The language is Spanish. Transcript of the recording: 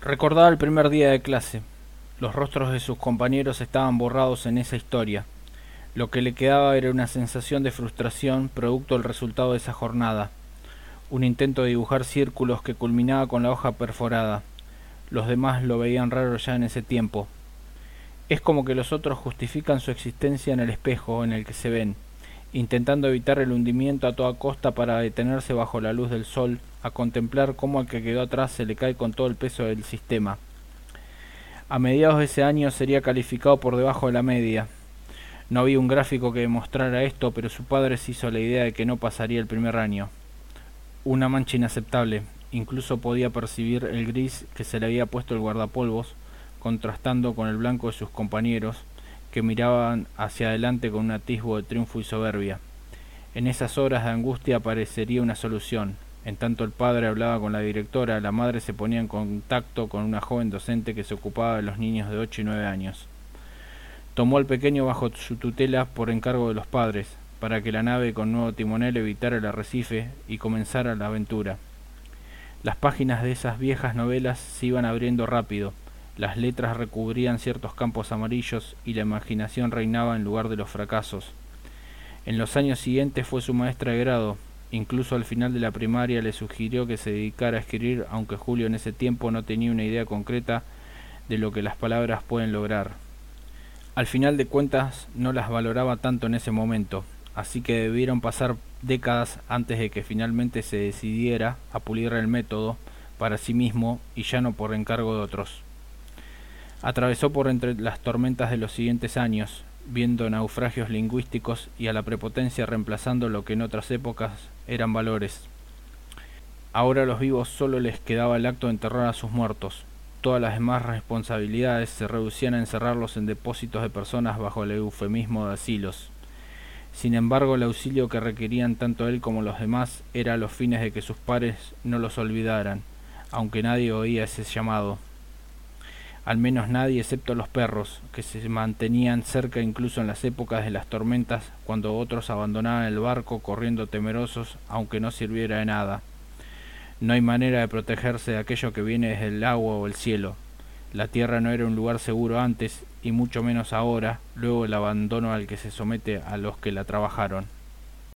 Recordaba el primer día de clase. Los rostros de sus compañeros estaban borrados en esa historia. Lo que le quedaba era una sensación de frustración producto del resultado de esa jornada. Un intento de dibujar círculos que culminaba con la hoja perforada. Los demás lo veían raro ya en ese tiempo. Es como que los otros justifican su existencia en el espejo en el que se ven, intentando evitar el hundimiento a toda costa para detenerse bajo la luz del sol a contemplar cómo al que quedó atrás se le cae con todo el peso del sistema. A mediados de ese año sería calificado por debajo de la media. No había un gráfico que demostrara esto, pero su padre se hizo la idea de que no pasaría el primer año. Una mancha inaceptable. Incluso podía percibir el gris que se le había puesto el guardapolvos, contrastando con el blanco de sus compañeros, que miraban hacia adelante con un atisbo de triunfo y soberbia. En esas horas de angustia aparecería una solución, en tanto el padre hablaba con la directora, la madre se ponía en contacto con una joven docente que se ocupaba de los niños de 8 y 9 años. Tomó al pequeño bajo su tutela por encargo de los padres, para que la nave con nuevo timonel evitara el arrecife y comenzara la aventura. Las páginas de esas viejas novelas se iban abriendo rápido, las letras recubrían ciertos campos amarillos y la imaginación reinaba en lugar de los fracasos. En los años siguientes fue su maestra de grado, Incluso al final de la primaria le sugirió que se dedicara a escribir, aunque Julio en ese tiempo no tenía una idea concreta de lo que las palabras pueden lograr. Al final de cuentas no las valoraba tanto en ese momento, así que debieron pasar décadas antes de que finalmente se decidiera a pulir el método para sí mismo y ya no por encargo de otros. Atravesó por entre las tormentas de los siguientes años, viendo naufragios lingüísticos y a la prepotencia reemplazando lo que en otras épocas eran valores. Ahora a los vivos solo les quedaba el acto de enterrar a sus muertos. Todas las demás responsabilidades se reducían a encerrarlos en depósitos de personas bajo el eufemismo de asilos. Sin embargo, el auxilio que requerían tanto él como los demás era a los fines de que sus pares no los olvidaran, aunque nadie oía ese llamado al menos nadie excepto los perros, que se mantenían cerca incluso en las épocas de las tormentas, cuando otros abandonaban el barco corriendo temerosos, aunque no sirviera de nada. No hay manera de protegerse de aquello que viene desde el agua o el cielo. La tierra no era un lugar seguro antes, y mucho menos ahora, luego el abandono al que se somete a los que la trabajaron.